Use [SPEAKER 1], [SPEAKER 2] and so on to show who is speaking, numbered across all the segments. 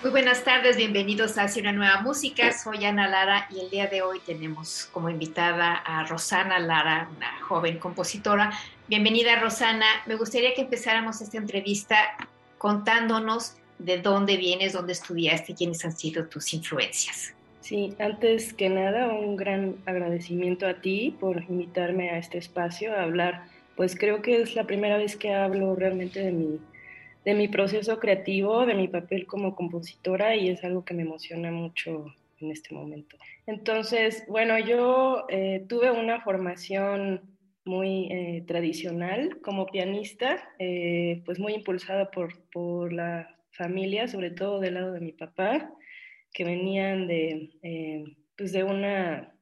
[SPEAKER 1] Muy buenas tardes, bienvenidos a Hacia una nueva música. Soy Ana Lara y el día de hoy tenemos como invitada a Rosana Lara, una joven compositora. Bienvenida Rosana. Me gustaría que empezáramos esta entrevista contándonos de dónde vienes, dónde estudiaste y quiénes han sido tus influencias.
[SPEAKER 2] Sí, antes que nada, un gran agradecimiento a ti por invitarme a este espacio a hablar. Pues creo que es la primera vez que hablo realmente de mi de mi proceso creativo, de mi papel como compositora y es algo que me emociona mucho en este momento. Entonces, bueno, yo eh, tuve una formación muy eh, tradicional como pianista, eh, pues muy impulsada por, por la familia, sobre todo del lado de mi papá, que venían de, pues de una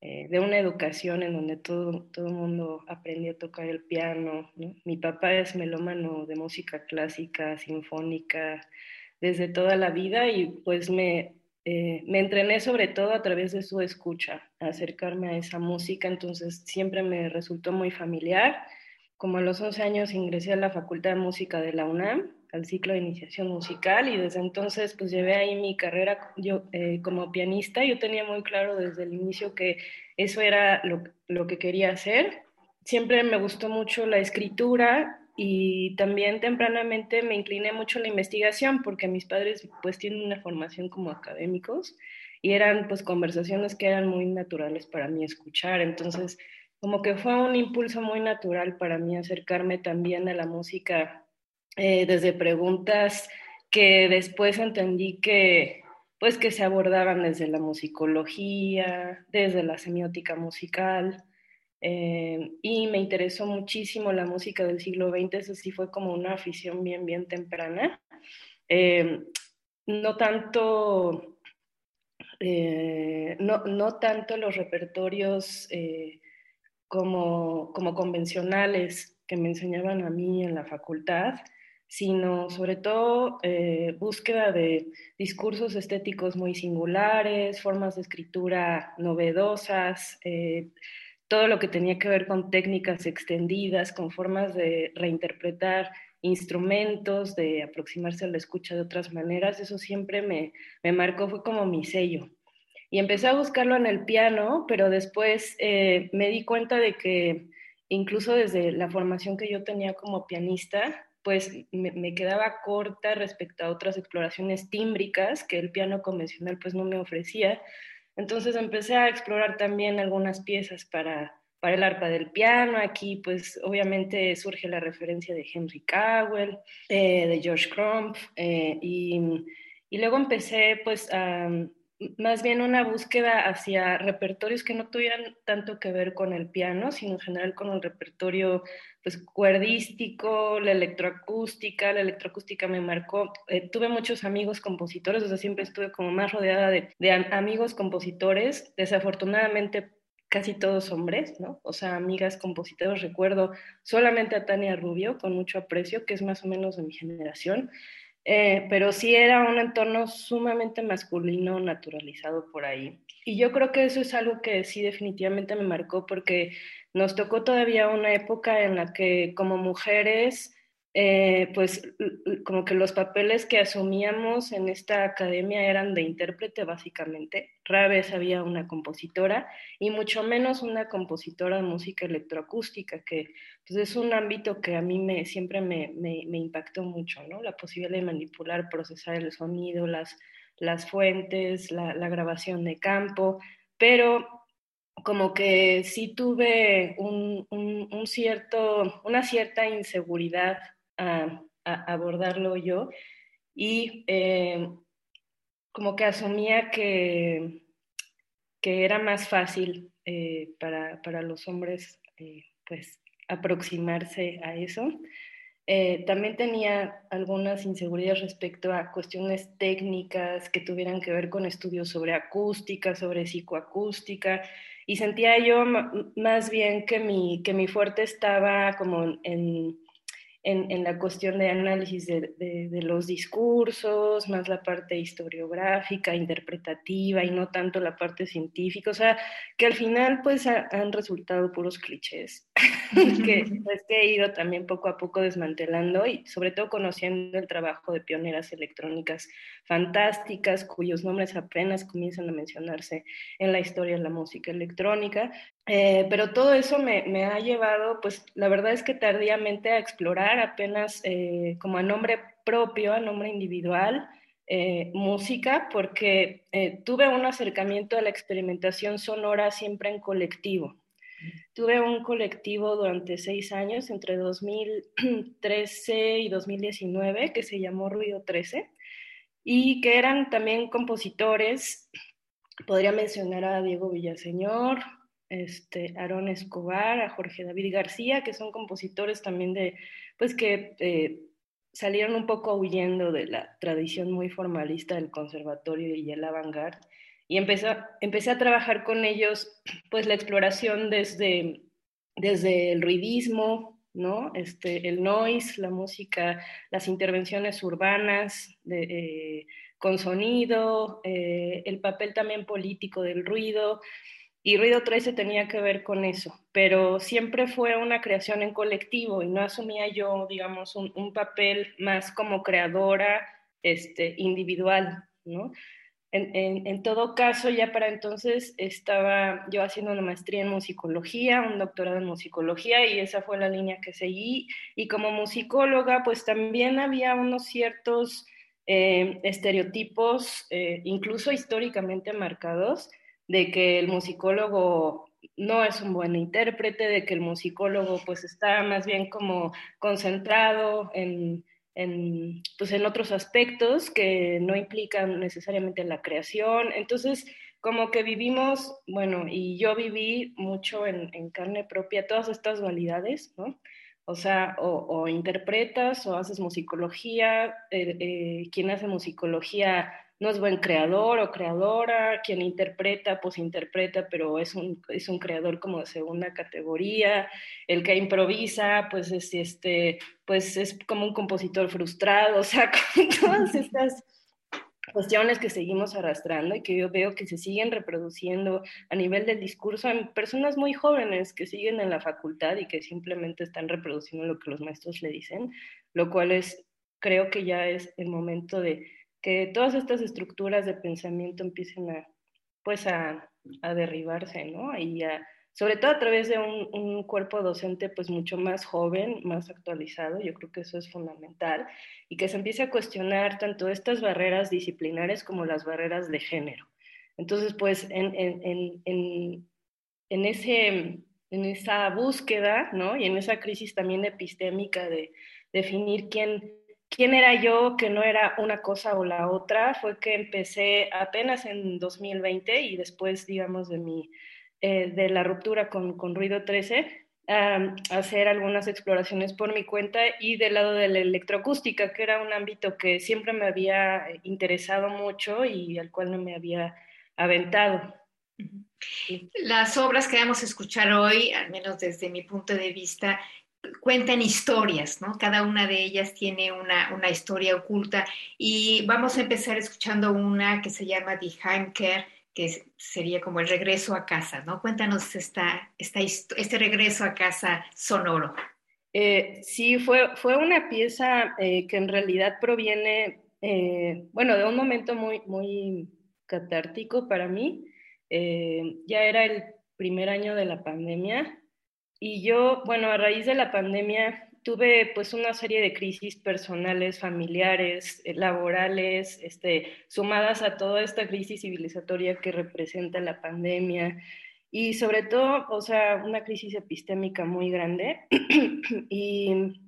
[SPEAKER 2] eh, de una educación en donde todo, todo el mundo aprendía a tocar el piano. Mi papá es melómano de música clásica, sinfónica, desde toda la vida y pues me, eh, me entrené sobre todo a través de su escucha, acercarme a esa música, entonces siempre me resultó muy familiar. Como a los 11 años ingresé a la Facultad de Música de la UNAM al ciclo de iniciación musical y desde entonces pues llevé ahí mi carrera yo eh, como pianista. Yo tenía muy claro desde el inicio que eso era lo, lo que quería hacer. Siempre me gustó mucho la escritura y también tempranamente me incliné mucho a la investigación porque mis padres pues tienen una formación como académicos y eran pues conversaciones que eran muy naturales para mí escuchar. Entonces como que fue un impulso muy natural para mí acercarme también a la música eh, desde preguntas que después entendí que pues que se abordaban desde la musicología, desde la semiótica musical, eh, y me interesó muchísimo la música del siglo XX, eso sí fue como una afición bien, bien temprana. Eh, no tanto, no, no, tanto los repertorios como, como convencionales que me enseñaban a mí en la facultad, sino sobre todo eh, búsqueda de discursos estéticos muy singulares, formas de escritura novedosas, eh, todo lo que tenía que ver con técnicas extendidas, con formas de reinterpretar instrumentos, de aproximarse a la escucha de otras maneras, eso siempre me, me marcó, fue como mi sello. Y empecé a buscarlo en el piano, pero después eh, me di cuenta de que incluso desde la formación que yo tenía como pianista, pues me, quedaba corta respecto a otras exploraciones tímbricas que el piano convencional pues no me ofrecía. Entonces empecé a explorar también algunas piezas para, para el arpa del piano. Aquí pues obviamente surge la referencia de Henry Cowell, eh, de George Crump, eh, y, y, luego empecé pues a más bien una búsqueda hacia repertorios que no tuvieran tanto que ver con el piano, sino en general con el repertorio pues, cuerdístico, la electroacústica. La electroacústica me marcó. Eh, tuve muchos amigos compositores, o sea, siempre estuve como más rodeada de, de amigos compositores. Desafortunadamente, casi todos hombres, ¿no? O sea, amigas compositores, recuerdo solamente a Tania Rubio, con mucho aprecio, que es más o menos de mi generación. Eh, pero sí era un entorno sumamente masculino, naturalizado por ahí. Y yo creo que eso es algo que sí definitivamente me marcó porque nos tocó todavía una época en la que como mujeres eh, pues como que los papeles que asumíamos en esta academia eran de intérprete básicamente. Rara vez había una compositora y mucho menos una compositora de música electroacústica, que pues, es un ámbito que a mí me, siempre me, me, me impactó mucho, ¿no? La posibilidad de manipular, procesar el sonido, las, las fuentes, la, la grabación de campo, pero como que sí tuve un, un, un cierto, una cierta inseguridad a, abordarlo yo y eh, como que asumía que, que era más fácil eh, para, para, los hombres eh, pues aproximarse a eso. también tenía algunas inseguridades respecto a cuestiones técnicas que tuvieran que ver con estudios sobre acústica, sobre psicoacústica, y sentía yo más bien que mi, que mi fuerte estaba como en, en, la cuestión de análisis de, los discursos, más la parte historiográfica, interpretativa y no tanto la parte científica, o sea, que al final pues han resultado puros clichés, que, que he ido también poco a poco desmantelando y sobre todo conociendo el trabajo de pioneras electrónicas fantásticas, cuyos nombres apenas comienzan a mencionarse en la historia de la música electrónica, eh, pero todo eso me, me, ha llevado, pues la verdad es que tardíamente a explorar apenas eh, como a nombre propio, a nombre individual, eh, música, porque tuve un acercamiento a la experimentación sonora siempre en colectivo. Tuve un colectivo durante seis años, entre 2013 y 2019, que se llamó Ruido 13, y que eran también compositores. Podría mencionar a Diego Villaseñor, este, Aarón Escobar, a Jorge David García, que son compositores también de, pues que eh, salieron un poco huyendo de la tradición muy formalista del conservatorio y el avant-garde. Y empecé, empecé a trabajar con ellos, pues la exploración desde, desde el ruidismo, ¿no? Este, el noise, la música, las intervenciones urbanas de, eh, con sonido, eh, el papel también político del ruido, y Ruido 13 tenía que ver con eso, pero siempre fue una creación en colectivo y no asumía yo, digamos, un, papel más como creadora este, individual, ¿no? En, todo caso, ya para entonces estaba yo haciendo una maestría en musicología, un doctorado en musicología y esa fue la línea que seguí. Y como musicóloga, pues también había unos ciertos eh, estereotipos, eh, incluso históricamente marcados, de que el musicólogo no es un buen intérprete, de que el musicólogo pues está más bien como concentrado en, en, pues, en otros aspectos que no implican necesariamente la creación. Entonces, como que vivimos, bueno, y yo viví mucho en, en carne propia todas estas dualidades, ¿no? O sea, o, interpretas o haces musicología, eh, eh, quien hace musicología no es buen creador o creadora, quien interpreta, pues interpreta, pero es un, es un creador como de segunda categoría, el que improvisa, pues es, este, pues es como un compositor frustrado, o sea, con todas estas cuestiones que seguimos arrastrando y que yo veo que se siguen reproduciendo a nivel del discurso en personas muy jóvenes que siguen en la facultad y que simplemente están reproduciendo lo que los maestros le dicen, lo cual es, creo que ya es el momento de que todas estas estructuras de pensamiento empiecen a, pues a, a derribarse, ¿no? Y sobre todo a través de un, un, cuerpo docente pues mucho más joven, más actualizado, yo creo que eso es fundamental, y que se empiece a cuestionar tanto estas barreras disciplinares como las barreras de género. Entonces, pues en, en, en, en ese, en esa búsqueda, ¿no? Y en esa crisis también epistémica de definir quién quién era yo, que no era una cosa o la otra, fue que empecé apenas en 2020 y después, digamos, de, mi, eh, de la ruptura con, con Ruido 13, a hacer algunas exploraciones por mi cuenta y del lado de la electroacústica, que era un ámbito que siempre me había interesado mucho y al cual no me había aventado.
[SPEAKER 1] Las obras que vamos a escuchar hoy, al menos desde mi punto de vista, cuentan historias, ¿no? Cada una de ellas tiene una, una, historia oculta y vamos a empezar escuchando una que se llama Die Heimkehr, que sería como el regreso a casa, ¿no? Cuéntanos esta, este regreso a casa sonoro.
[SPEAKER 2] Eh, sí, fue, fue una pieza eh, que en realidad proviene, eh, bueno, de un momento muy, muy catártico para mí. ya era el primer año de la pandemia y yo, bueno, a raíz de la pandemia tuve pues una serie de crisis personales, familiares, laborales, este, sumadas a toda esta crisis civilizatoria que representa la pandemia y sobre todo, o sea, una crisis epistémica muy grande. y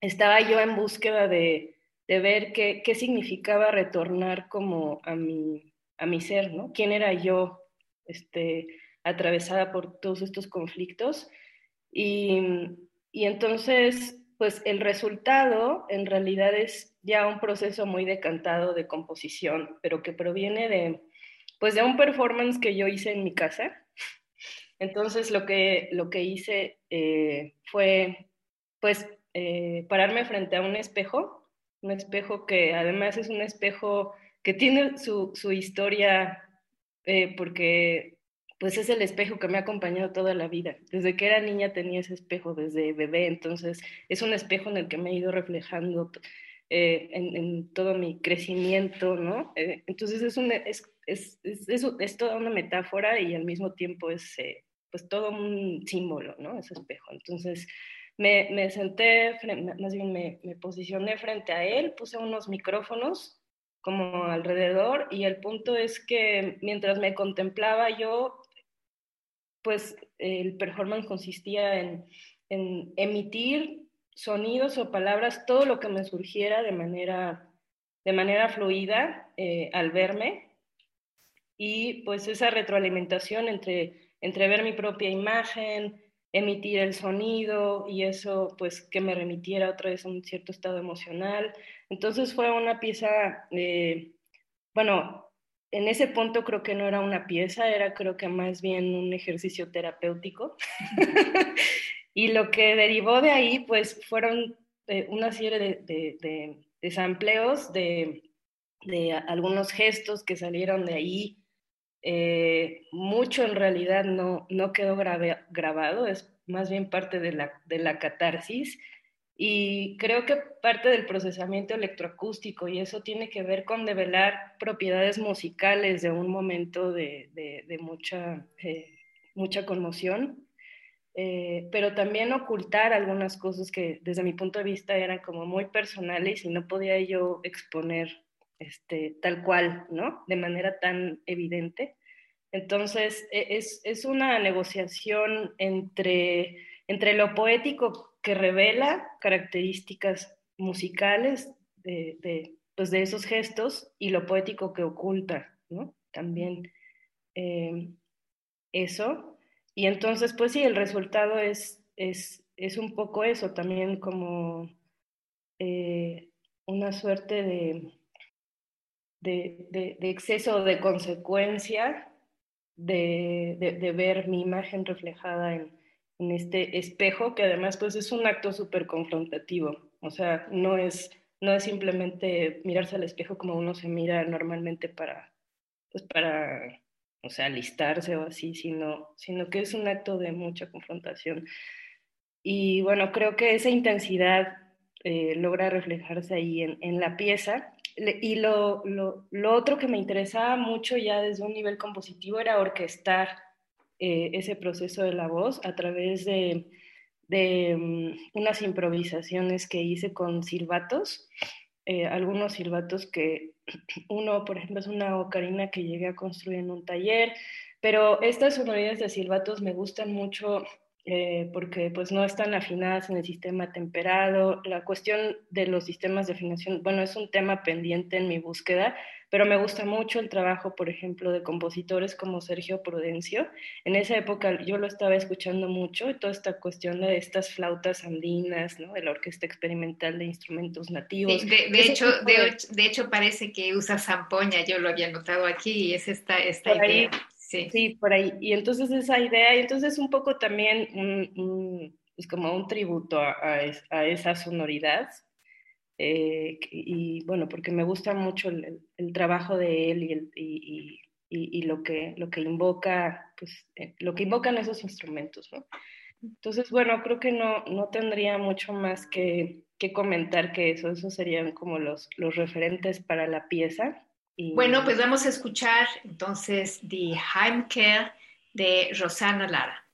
[SPEAKER 2] estaba yo en búsqueda de, de ver qué, qué, significaba retornar como a mi, a mi ser, ¿no? ¿Quién era yo este, atravesada por todos estos conflictos? Y, y entonces, pues el resultado en realidad es ya un proceso muy decantado de composición, pero que proviene de, pues de un performance que yo hice en mi casa, entonces lo que, lo que hice eh, fue, pues, eh, pararme frente a un espejo, un espejo que además es un espejo que tiene su, su historia, eh, porque pues es el espejo que me ha acompañado toda la vida. Desde que era niña tenía ese espejo, desde bebé, entonces es un espejo en el que me he ido reflejando en, en, todo mi crecimiento, ¿no? entonces es, un, es, es, es, toda una metáfora y al mismo tiempo es pues todo un símbolo, ¿no? Ese espejo. Entonces me, senté, más bien me, posicioné frente a él, puse unos micrófonos como alrededor y el punto es que mientras me contemplaba yo, pues el performance consistía en, en emitir sonidos o palabras, todo lo que me surgiera de manera, de manera fluida eh, al verme y pues esa retroalimentación entre entre ver mi propia imagen, emitir el sonido y eso pues que me remitiera otra vez a un cierto estado emocional. Entonces fue una pieza, eh, bueno, en ese punto creo que no era una pieza, era creo que más bien un ejercicio terapéutico. y lo que derivó de ahí pues fueron eh, una serie de, de, de, de algunos gestos que salieron de ahí eh, mucho en realidad no, no quedó grabado, es más bien parte de la, de la catarsis. Y creo que parte del procesamiento electroacústico y eso tiene que ver con develar propiedades musicales de un momento de, de, mucha, eh, mucha conmoción, eh, pero también ocultar algunas cosas que desde mi punto de vista eran como muy personales y no podía yo exponer este, tal cual, ¿no? De manera tan evidente. Entonces, e, es, es una negociación entre, entre lo poético que revela características musicales de, de, pues de esos gestos y lo poético que oculta, ¿no? También eh, eso. Y entonces, pues sí, el resultado es, es, es un poco eso, también como eh, una suerte de, de, de, exceso de consecuencia de, ver mi imagen reflejada en, en, este espejo, que además pues es un acto súper confrontativo. O sea, no es, no es simplemente mirarse al espejo como uno se mira normalmente para, pues para, o sea, alistarse o así, sino, sino que es un acto de mucha confrontación. Y bueno, creo que esa intensidad eh, logra reflejarse ahí en, en la pieza y lo, lo, lo, otro que me interesaba mucho ya desde un nivel compositivo era orquestar eh, ese proceso de la voz a través de, de um, unas improvisaciones que hice con silbatos, eh, algunos silbatos que uno, por ejemplo, es una ocarina que llegué a construir en un taller, pero estas sonoridades de silbatos me gustan mucho eh, porque pues no están afinadas en el sistema temperado. La cuestión de los sistemas de afinación, bueno, es un tema pendiente en mi búsqueda, pero me gusta mucho el trabajo, por ejemplo, de compositores como Sergio Prudencio. En esa época yo lo estaba escuchando mucho, y toda esta cuestión de estas flautas andinas, ¿no? de la orquesta experimental de instrumentos nativos.
[SPEAKER 1] de, de hecho, de... de, hecho, parece que usa zampoña, yo lo había notado aquí, y es esta, esta idea.
[SPEAKER 2] Sí. por ahí. Y entonces esa idea, y entonces un poco también es como un tributo a, a, esa sonoridad. Eh, y bueno, porque me gusta mucho el, el trabajo de él y, el, y, y, y, lo, que, lo que invoca, pues, eh, lo que invocan esos instrumentos, ¿no? Entonces, bueno, creo que no, no tendría mucho más que, que comentar que eso. Esos serían como los, los referentes para la pieza.
[SPEAKER 1] Bueno, pues vamos a escuchar entonces The Heimkehr de Rosana Lara.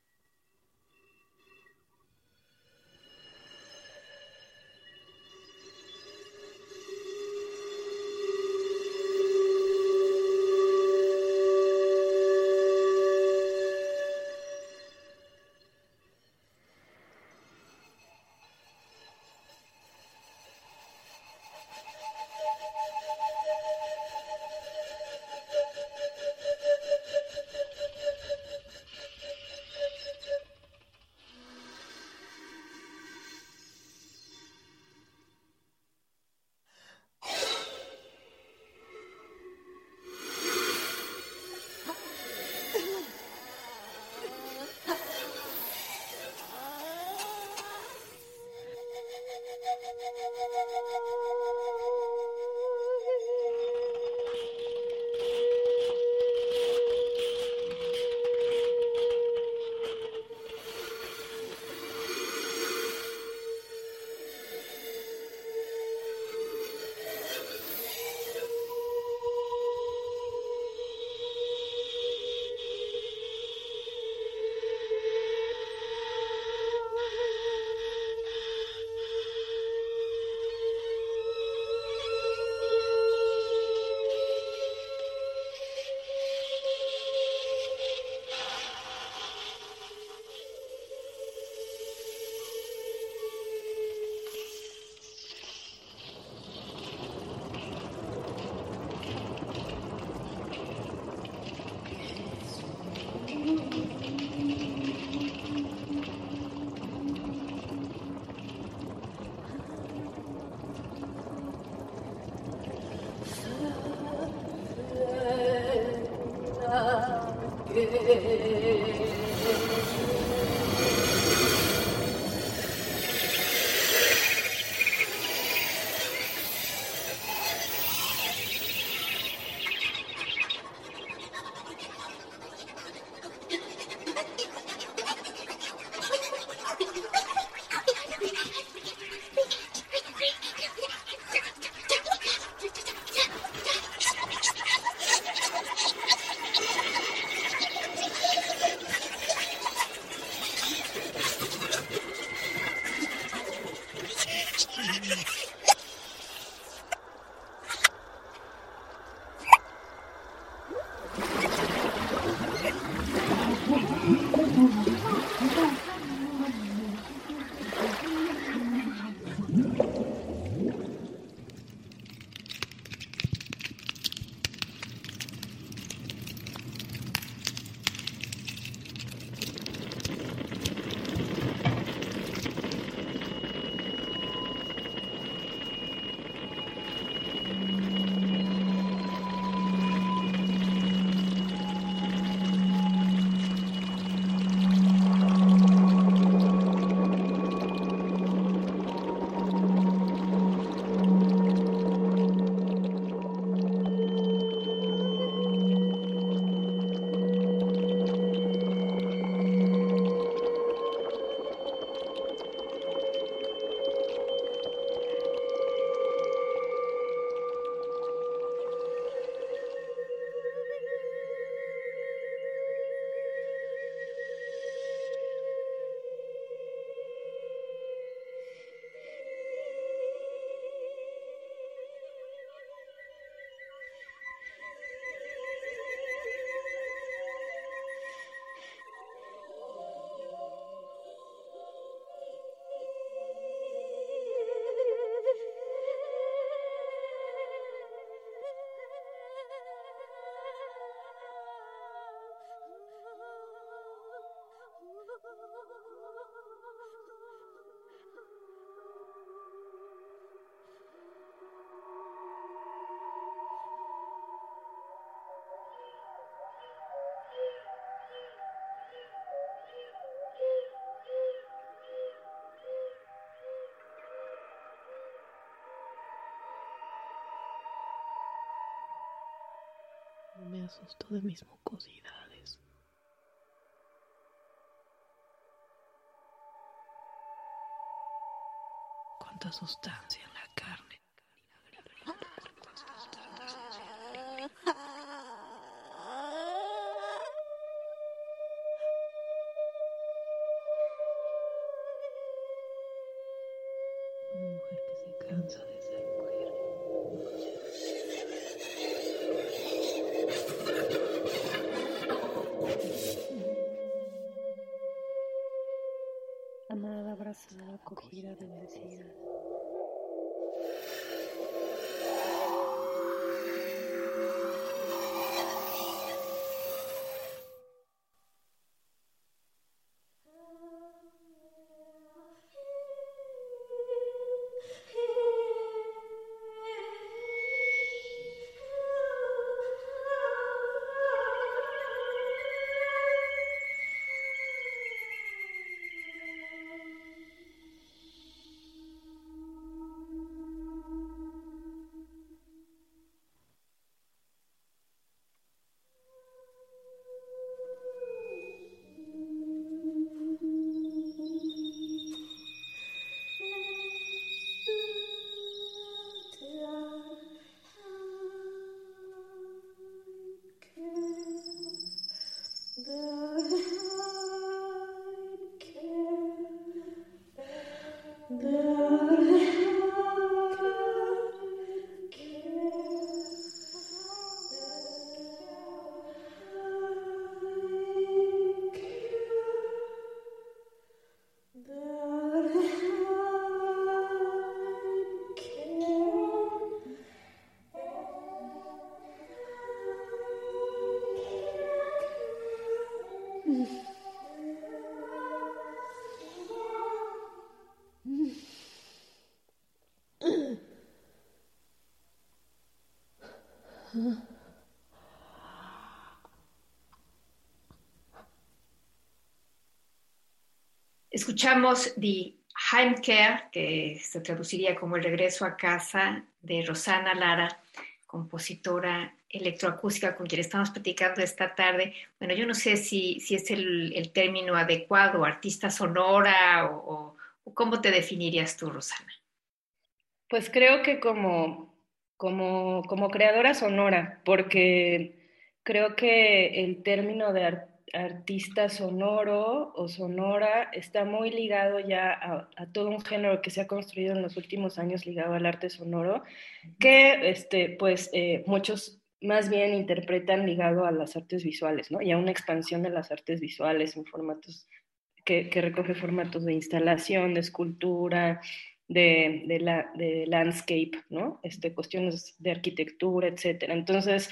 [SPEAKER 3] me asusto de mis mucosidades. Cuánta sustancia en la carne. Una mujer que se cansa de
[SPEAKER 1] Escuchamos The Heimkehr, que se traduciría como El regreso a casa, de Rosana Lara, compositora electroacústica con quien estamos platicando esta tarde. Bueno, yo no sé si, si es el, término adecuado, artista sonora o, cómo te definirías tú, Rosana.
[SPEAKER 2] Pues creo que como, como, como creadora sonora, porque creo que el término de artista sonoro o sonora está muy ligado ya a, todo un género que se ha construido en los últimos años ligado al arte sonoro, que este, pues eh, muchos más bien interpretan ligado a las artes visuales, ¿no? Y a una expansión de las artes visuales en formatos que recoge formatos de instalación, de escultura, de, de, la, de landscape, ¿no? Este, cuestiones de arquitectura, etcétera. Entonces,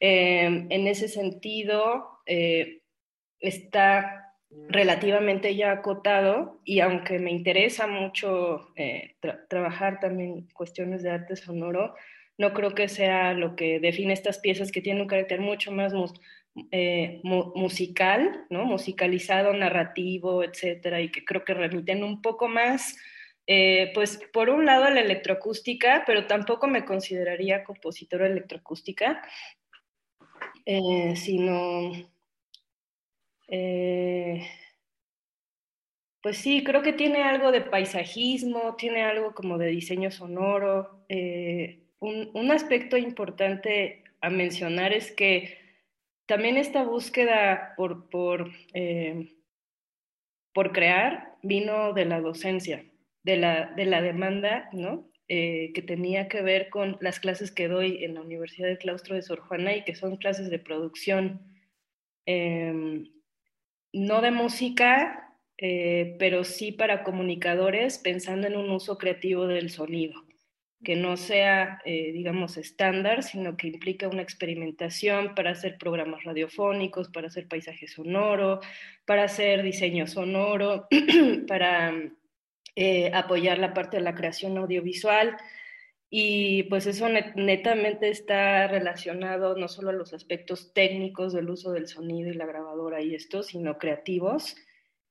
[SPEAKER 2] eh, en ese sentido, eh, está relativamente ya acotado y aunque me interesa mucho eh, tra trabajar también cuestiones de arte sonoro, no creo que sea lo que define estas piezas que tienen un carácter mucho más eh, mu musical, ¿no? musicalizado, narrativo, etcétera, y que creo que remiten un poco más, eh, pues por un lado la electroacústica, pero tampoco me consideraría compositora electroacústica, eh, sino eh, pues sí, creo que tiene algo de paisajismo, tiene algo como de diseño sonoro. Un, aspecto importante a mencionar es que también esta búsqueda por, por, por crear vino de la docencia, de la, de la demanda, ¿no? Eh, que tenía que ver con las clases que doy en la Universidad del Claustro de Sor Juana y que son clases de producción. Eh, no de música, eh, pero sí para comunicadores, pensando en un uso creativo del sonido, que no sea, eh, digamos, estándar, sino que implica una experimentación para hacer programas radiofónicos, para hacer paisaje sonoro, para hacer diseño sonoro, para eh, apoyar la parte de la creación audiovisual. Y pues eso net netamente está relacionado no solo a los aspectos técnicos del uso del sonido y la grabadora y esto, sino creativos.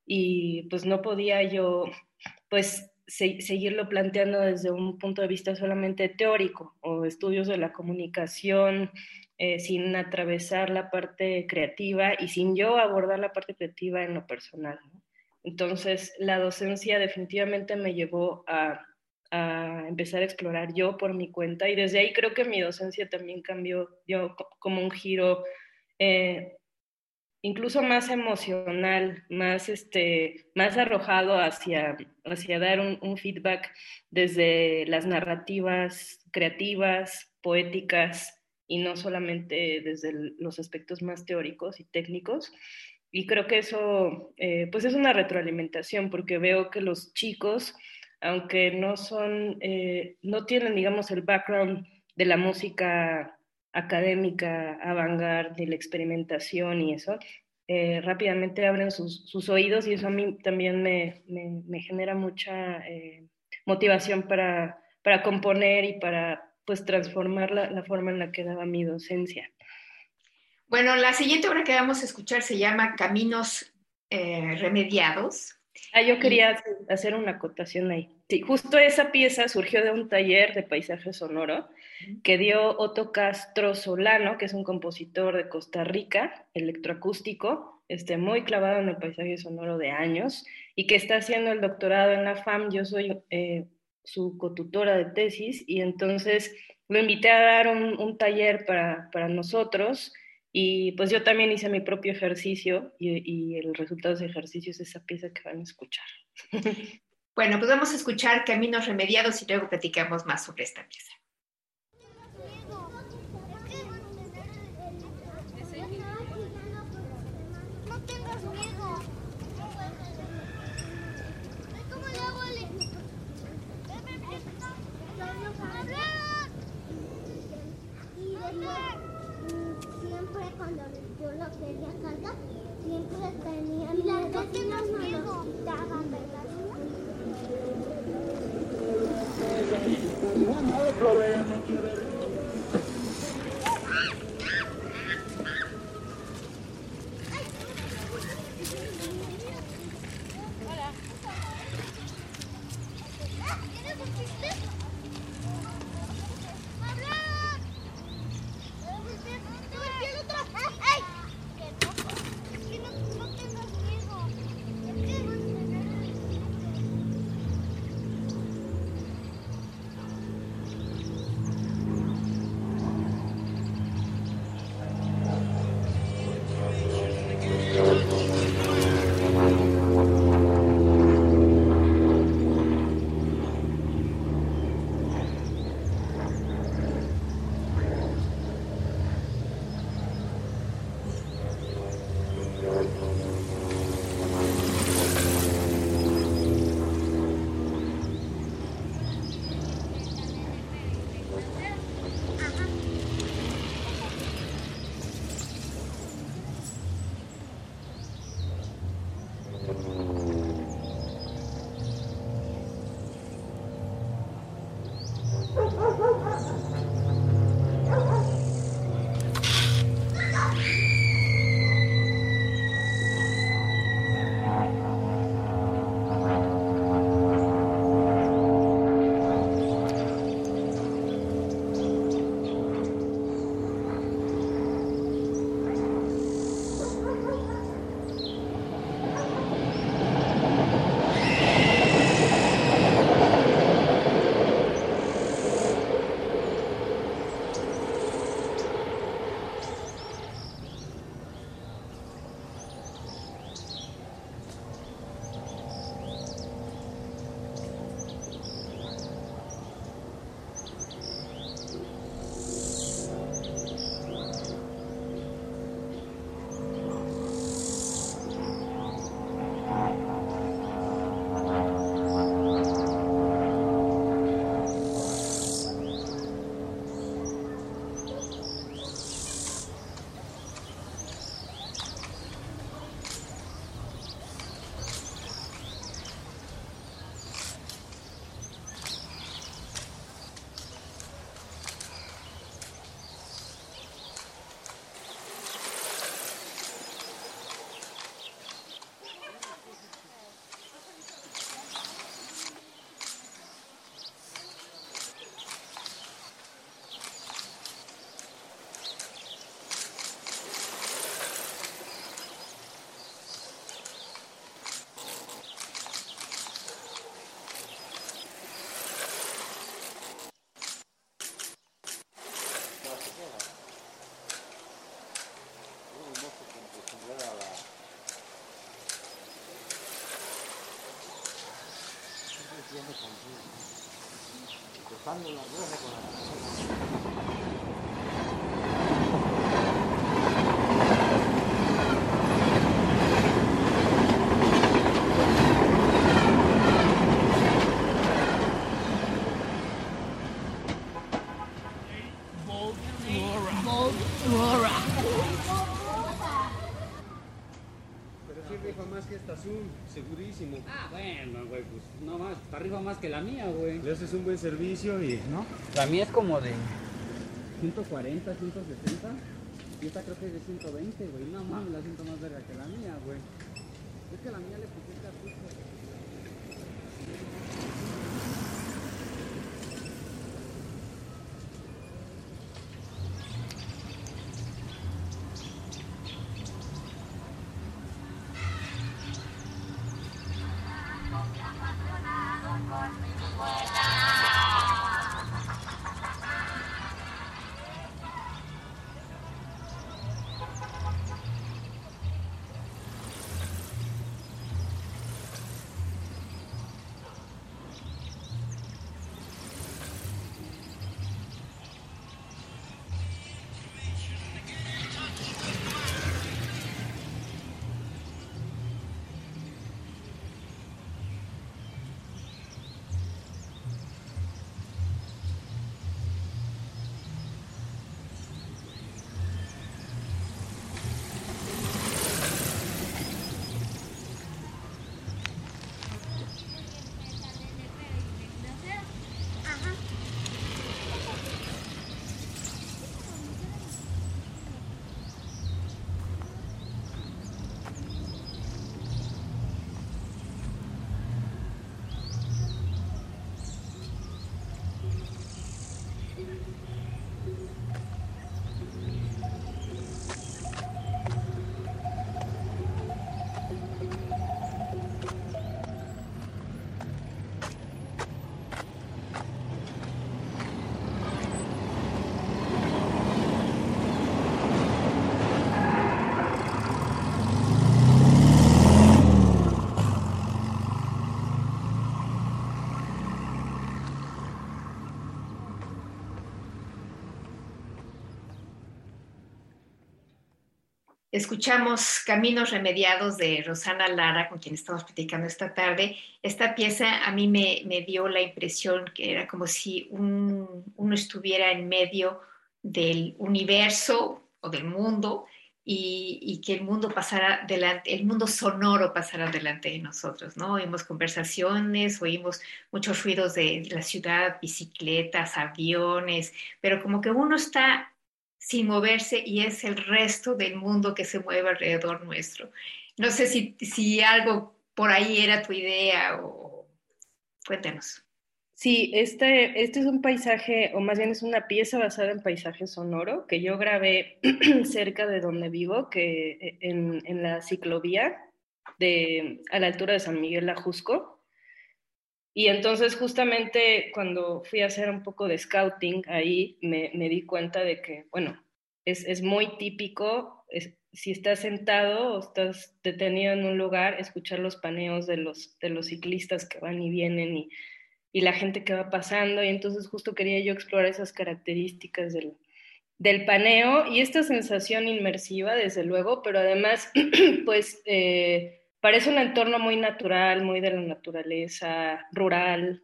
[SPEAKER 2] Y pues no podía yo pues se seguirlo planteando desde un punto de vista solamente teórico o estudios de la comunicación eh, sin atravesar la parte creativa y sin yo abordar la parte creativa en lo personal. Entonces la docencia definitivamente me llevó a empezar a explorar yo por mi cuenta y desde ahí creo que mi docencia también cambió, dio como un giro eh, incluso más emocional, más, este, más arrojado hacia, hacia dar un feedback desde las narrativas creativas, poéticas y no solamente desde los aspectos más teóricos y técnicos. Y creo que eso, eh, pues es una retroalimentación, porque veo que los chicos aunque no son, eh, no tienen, digamos, el background de la música académica, avant de la experimentación y eso, eh, rápidamente abren sus, sus, oídos y eso a mí también me, me, genera mucha motivación para, para, componer y para pues transformar la, la, forma en la que daba mi docencia.
[SPEAKER 1] Bueno, la siguiente obra que vamos a escuchar se llama Caminos Remediados
[SPEAKER 2] Ah, yo quería hacer una acotación ahí. Sí, justo esa pieza surgió de un taller de paisaje sonoro que dio Otto Castro Solano, que es un compositor de Costa Rica, electroacústico, este, muy clavado en el paisaje sonoro de años y que está haciendo el doctorado en la FAM. Yo soy eh, su cotutora de tesis y entonces lo invité a dar un, un taller para, para nosotros y pues yo también hice mi propio ejercicio y, el resultado de ese ejercicio es esa pieza que van a escuchar.
[SPEAKER 1] Bueno, pues vamos a escuchar Caminos Remediados y luego platicamos más sobre esta pieza.
[SPEAKER 4] la feria carga, siempre tenían y las vecinas no nos quitaban de las manos. ¿Verdad?
[SPEAKER 5] pierde contigo. Empezando la guerra con la Pero sí rifa más que esta Zoom, segurísimo.
[SPEAKER 6] Ah, bueno, güey, pues no más, te arriba más que la mía, güey.
[SPEAKER 5] Le haces un buen servicio y...
[SPEAKER 6] ¿No? La mía es como de 140, 160. Y esta creo que es de 120, güey. No mames, la siento más verga que la mía, güey. Es que la mía le puse cartucho.
[SPEAKER 1] Escuchamos Caminos Remediados de Rosana Lara, con quien estamos platicando esta tarde. Esta pieza a mí me, dio la impresión que era como si un, uno estuviera en medio del universo o del mundo y, y, que el mundo pasara delante, el mundo sonoro pasara delante de nosotros, ¿no? Oímos conversaciones, oímos muchos ruidos de la ciudad, bicicletas, aviones, pero como que uno está sin moverse y es el resto del mundo que se mueve alrededor nuestro. No sé si, si algo por ahí era tu idea o cuéntanos.
[SPEAKER 2] Sí, este, este es un paisaje, o más bien es una pieza basada en paisaje sonoro que yo grabé cerca de donde vivo, que e, en, en la ciclovía de, a la altura de San Miguel Ajusco. Y entonces justamente cuando fui a hacer un poco de scouting ahí, me, me di cuenta de que, bueno, es, es muy típico, es, si estás sentado o estás detenido en un lugar, escuchar los paneos de los, de los ciclistas que van y vienen y, y la gente que va pasando. Y entonces justo quería yo explorar esas características del, del paneo y esta sensación inmersiva, desde luego, pero además, pues... Eh, parece un entorno muy natural, muy de la naturaleza, rural,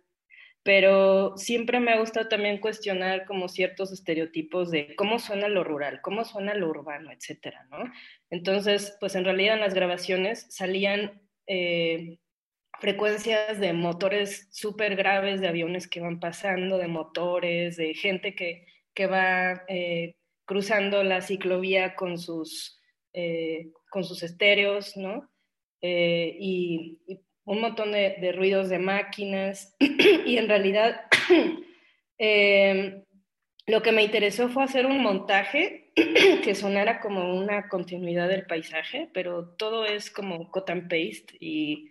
[SPEAKER 2] pero siempre me ha gustado también cuestionar como ciertos estereotipos de cómo suena lo rural, cómo suena lo urbano, etcétera, ¿no? Entonces, pues en realidad en las grabaciones salían eh, frecuencias de motores súper graves, de aviones que van pasando, de motores, de gente que, que va eh, cruzando la ciclovía con sus, eh, con sus estéreos, ¿no? Eh, y, y, un montón de, de, ruidos de máquinas. Y en realidad eh, lo que me interesó fue hacer un montaje que sonara como una continuidad del paisaje, pero todo es como cut and paste y,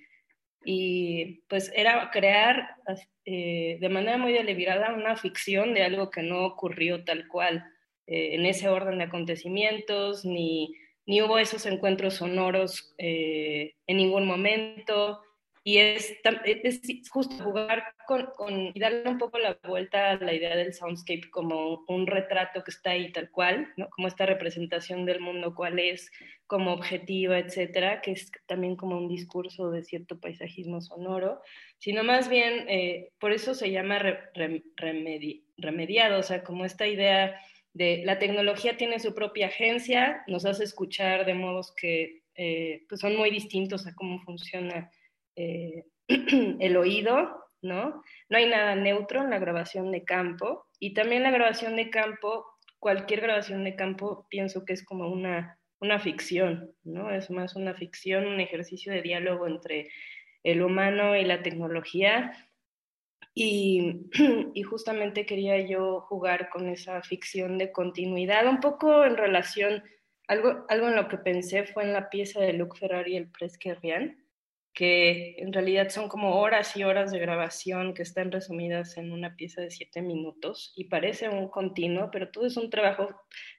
[SPEAKER 2] y pues era crear eh, de manera muy deliberada una ficción de algo que no ocurrió tal cual eh, en ese orden de acontecimientos, ni ni hubo esos encuentros sonoros eh, en ningún momento. y es, justo jugar con, con, y darle un poco la vuelta a la idea del soundscape como un retrato que está ahí tal cual, ¿no? como esta representación del mundo cuál es, como objetiva, etcétera, que es también como un discurso de cierto paisajismo sonoro, sino más bien, eh, por eso se llama re, re, remedi, remediado, o sea, como esta idea de la tecnología tiene su propia agencia, nos hace escuchar de modos que eh, pues son muy distintos a cómo funciona eh, el oído, ¿no? No hay nada neutro en la grabación de campo y también la grabación de campo, cualquier grabación de campo pienso que es como una, una ficción, ¿no? Es más una ficción, un ejercicio de diálogo entre el humano y la tecnología y, y, justamente quería yo jugar con esa ficción de continuidad, un poco en relación, algo, algo en lo que pensé fue en la pieza de Luc Ferrari, el Presquerrian, que en realidad son como horas y horas de grabación que están resumidas en una pieza de siete minutos y parece un continuo, pero todo es un trabajo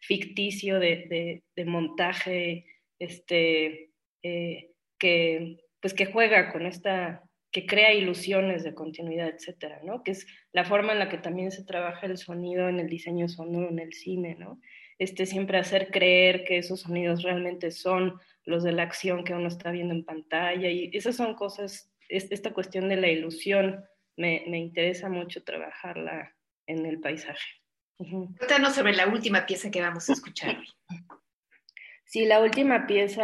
[SPEAKER 2] ficticio de, de, de montaje este, eh, que, pues que juega con esta que crea ilusiones de continuidad, etcétera, ¿no? Que es la forma en la que también se trabaja el sonido en el diseño sonoro en el cine, ¿no? Este siempre hacer creer que esos sonidos realmente son los de la acción que uno está viendo en pantalla y esas son cosas, es, esta cuestión de la ilusión me, me, interesa mucho trabajarla en el paisaje.
[SPEAKER 1] Uh Cuéntanos sobre la última pieza que vamos a escuchar hoy.
[SPEAKER 2] Sí, la última pieza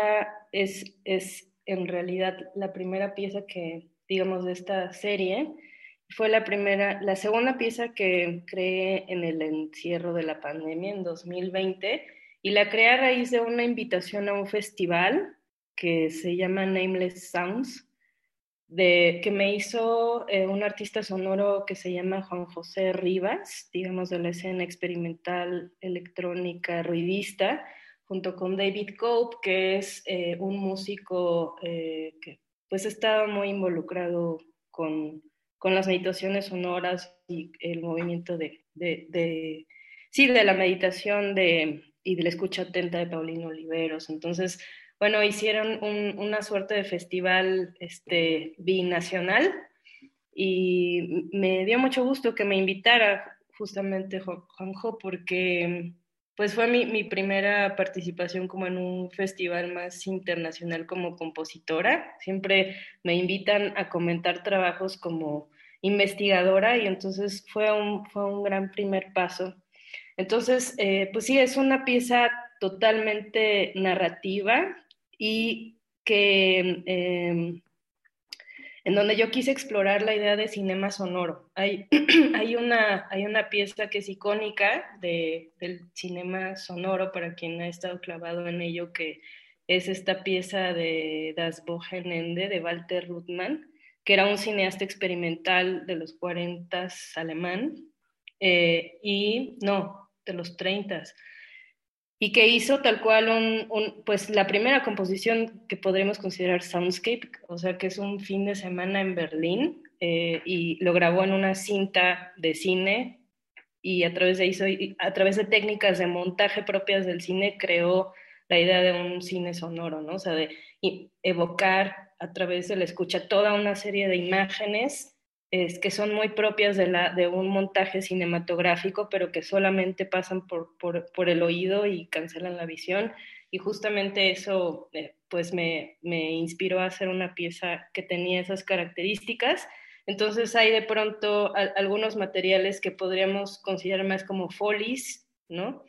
[SPEAKER 2] es, es en realidad la primera pieza que, digamos, de esta serie. Fue la primera, la segunda pieza que creé en el encierro de la pandemia en 2020 y la creé a raíz de una invitación a un festival que se llama Nameless Sounds, de, que me hizo eh, un artista sonoro que se llama Juan José Rivas, digamos de la escena experimental electrónica ruidista, junto con David Cope, que es eh, un músico eh, que pues estaba muy involucrado con, con las meditaciones sonoras y el movimiento de, de, de, sí, de la meditación de, y de la escucha atenta de Paulino Oliveros. Entonces, bueno, hicieron un, una suerte de festival este, binacional y me dio mucho gusto que me invitara justamente Juanjo porque pues fue mi, mi, primera participación como en un festival más internacional como compositora. Siempre me invitan a comentar trabajos como investigadora y entonces fue un, fue un gran primer paso. Entonces, eh, pues sí, es una pieza totalmente narrativa y que eh, en donde yo quise explorar la idea de cinema sonoro. Hay, hay, una, hay una pieza que es icónica de, del cinema sonoro para quien ha estado clavado en ello, que es esta pieza de Das Wochenende de Walter Ruttmann, que era un cineasta experimental de los 40 alemán, eh, y no, de los 30 y que hizo tal cual un, pues la primera composición que podríamos considerar soundscape, o sea que es un fin de semana en Berlín eh, y lo grabó en una cinta de cine y a través de eso, a través de técnicas de montaje propias del cine creó la idea de un cine sonoro, ¿no? O sea, de evocar a través de la escucha toda una serie de imágenes es, que son muy propias de, la, de un montaje cinematográfico, pero que solamente pasan por, por, por el oído y cancelan la visión. Y justamente eso eh, pues me, me, inspiró a hacer una pieza que tenía esas características. Entonces hay de pronto algunos materiales que podríamos considerar más como folies, ¿no?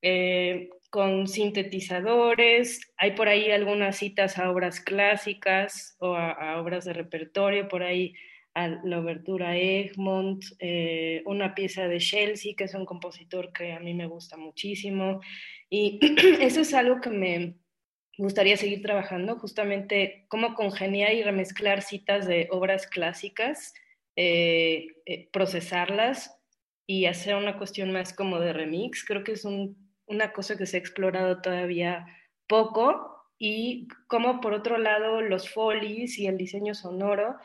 [SPEAKER 2] Eh, con sintetizadores, hay por ahí algunas citas a obras clásicas o a obras de repertorio, por ahí a la obertura Egmont, eh, una pieza de Chelsea, que es un compositor que a mí me gusta muchísimo. Y eso es algo que me gustaría seguir trabajando, justamente cómo congeniar y remezclar citas de obras clásicas, eh, eh, procesarlas y hacer una cuestión más como de remix. Creo que es un, una cosa que se ha explorado todavía poco y como por otro lado los folies y el diseño sonoro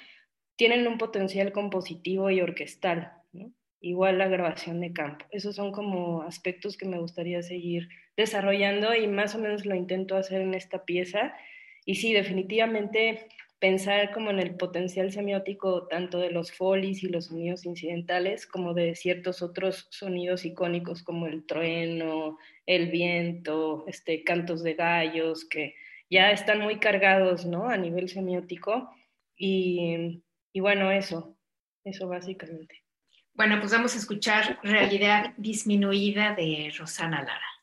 [SPEAKER 2] tienen un potencial compositivo y orquestal, ¿no? igual la grabación de campo. Esos son como aspectos que me gustaría seguir desarrollando y más o menos lo intento hacer en esta pieza. Y sí, definitivamente pensar como en el potencial semiótico tanto de los folies y los sonidos incidentales como de ciertos otros sonidos icónicos como el trueno, el viento, este, cantos de gallos, que ya están muy cargados ¿no? a nivel semiótico. Y, y bueno, eso, eso básicamente.
[SPEAKER 1] Bueno, pues vamos a escuchar Realidad Disminuida de Rosana Lara.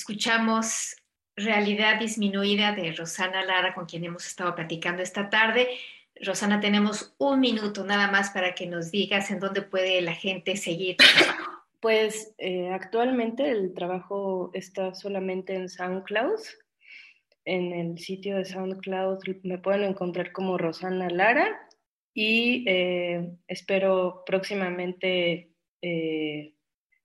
[SPEAKER 1] Escuchamos Realidad Disminuida de Rosana Lara, con quien hemos estado platicando esta tarde. Rosana, tenemos un minuto nada más para que nos digas en dónde puede la gente seguir.
[SPEAKER 2] Pues eh, actualmente el trabajo está solamente en SoundCloud. En el sitio de SoundCloud me pueden encontrar como Rosana Lara y eh, espero próximamente eh,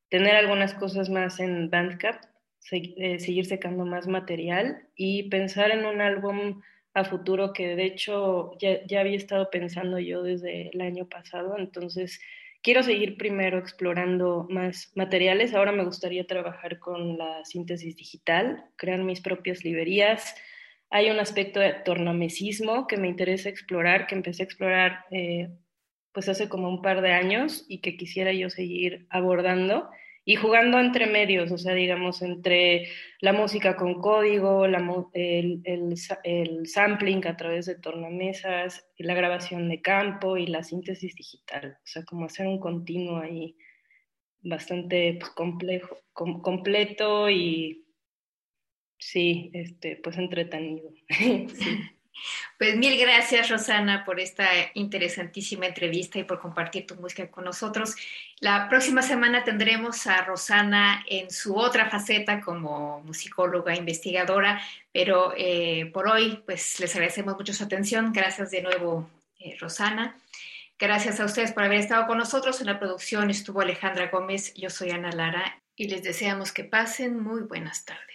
[SPEAKER 2] tener algunas cosas más en Bandcamp, seguir sacando más material y pensar en un álbum a futuro que de hecho ya, ya había estado pensando yo desde el año pasado, entonces quiero seguir primero explorando más materiales. Ahora me gustaría trabajar con la síntesis digital, crear mis propias librerías. Hay un aspecto de tornamesismo que me interesa explorar, que empecé a explorar eh, pues hace como un par de años y que quisiera yo seguir abordando y jugando entre medios, o sea, digamos, entre la música con código, la, el, el, el, sampling a través de tornamesas, la grabación de campo y la síntesis digital, o sea, como hacer un continuo ahí bastante pues, complejo, com, completo y sí, este, pues entretenido. sí.
[SPEAKER 1] Pues mil gracias, Rosana, por esta interesantísima entrevista y por compartir tu música con nosotros. La próxima semana tendremos a Rosana en su otra faceta como musicóloga, investigadora, pero eh, por hoy, pues les agradecemos mucho su atención. Gracias de nuevo, eh, Rosana. Gracias a ustedes por haber estado con nosotros. En la producción estuvo Alejandra Gómez, yo soy Ana Lara y les deseamos que pasen muy buenas tardes.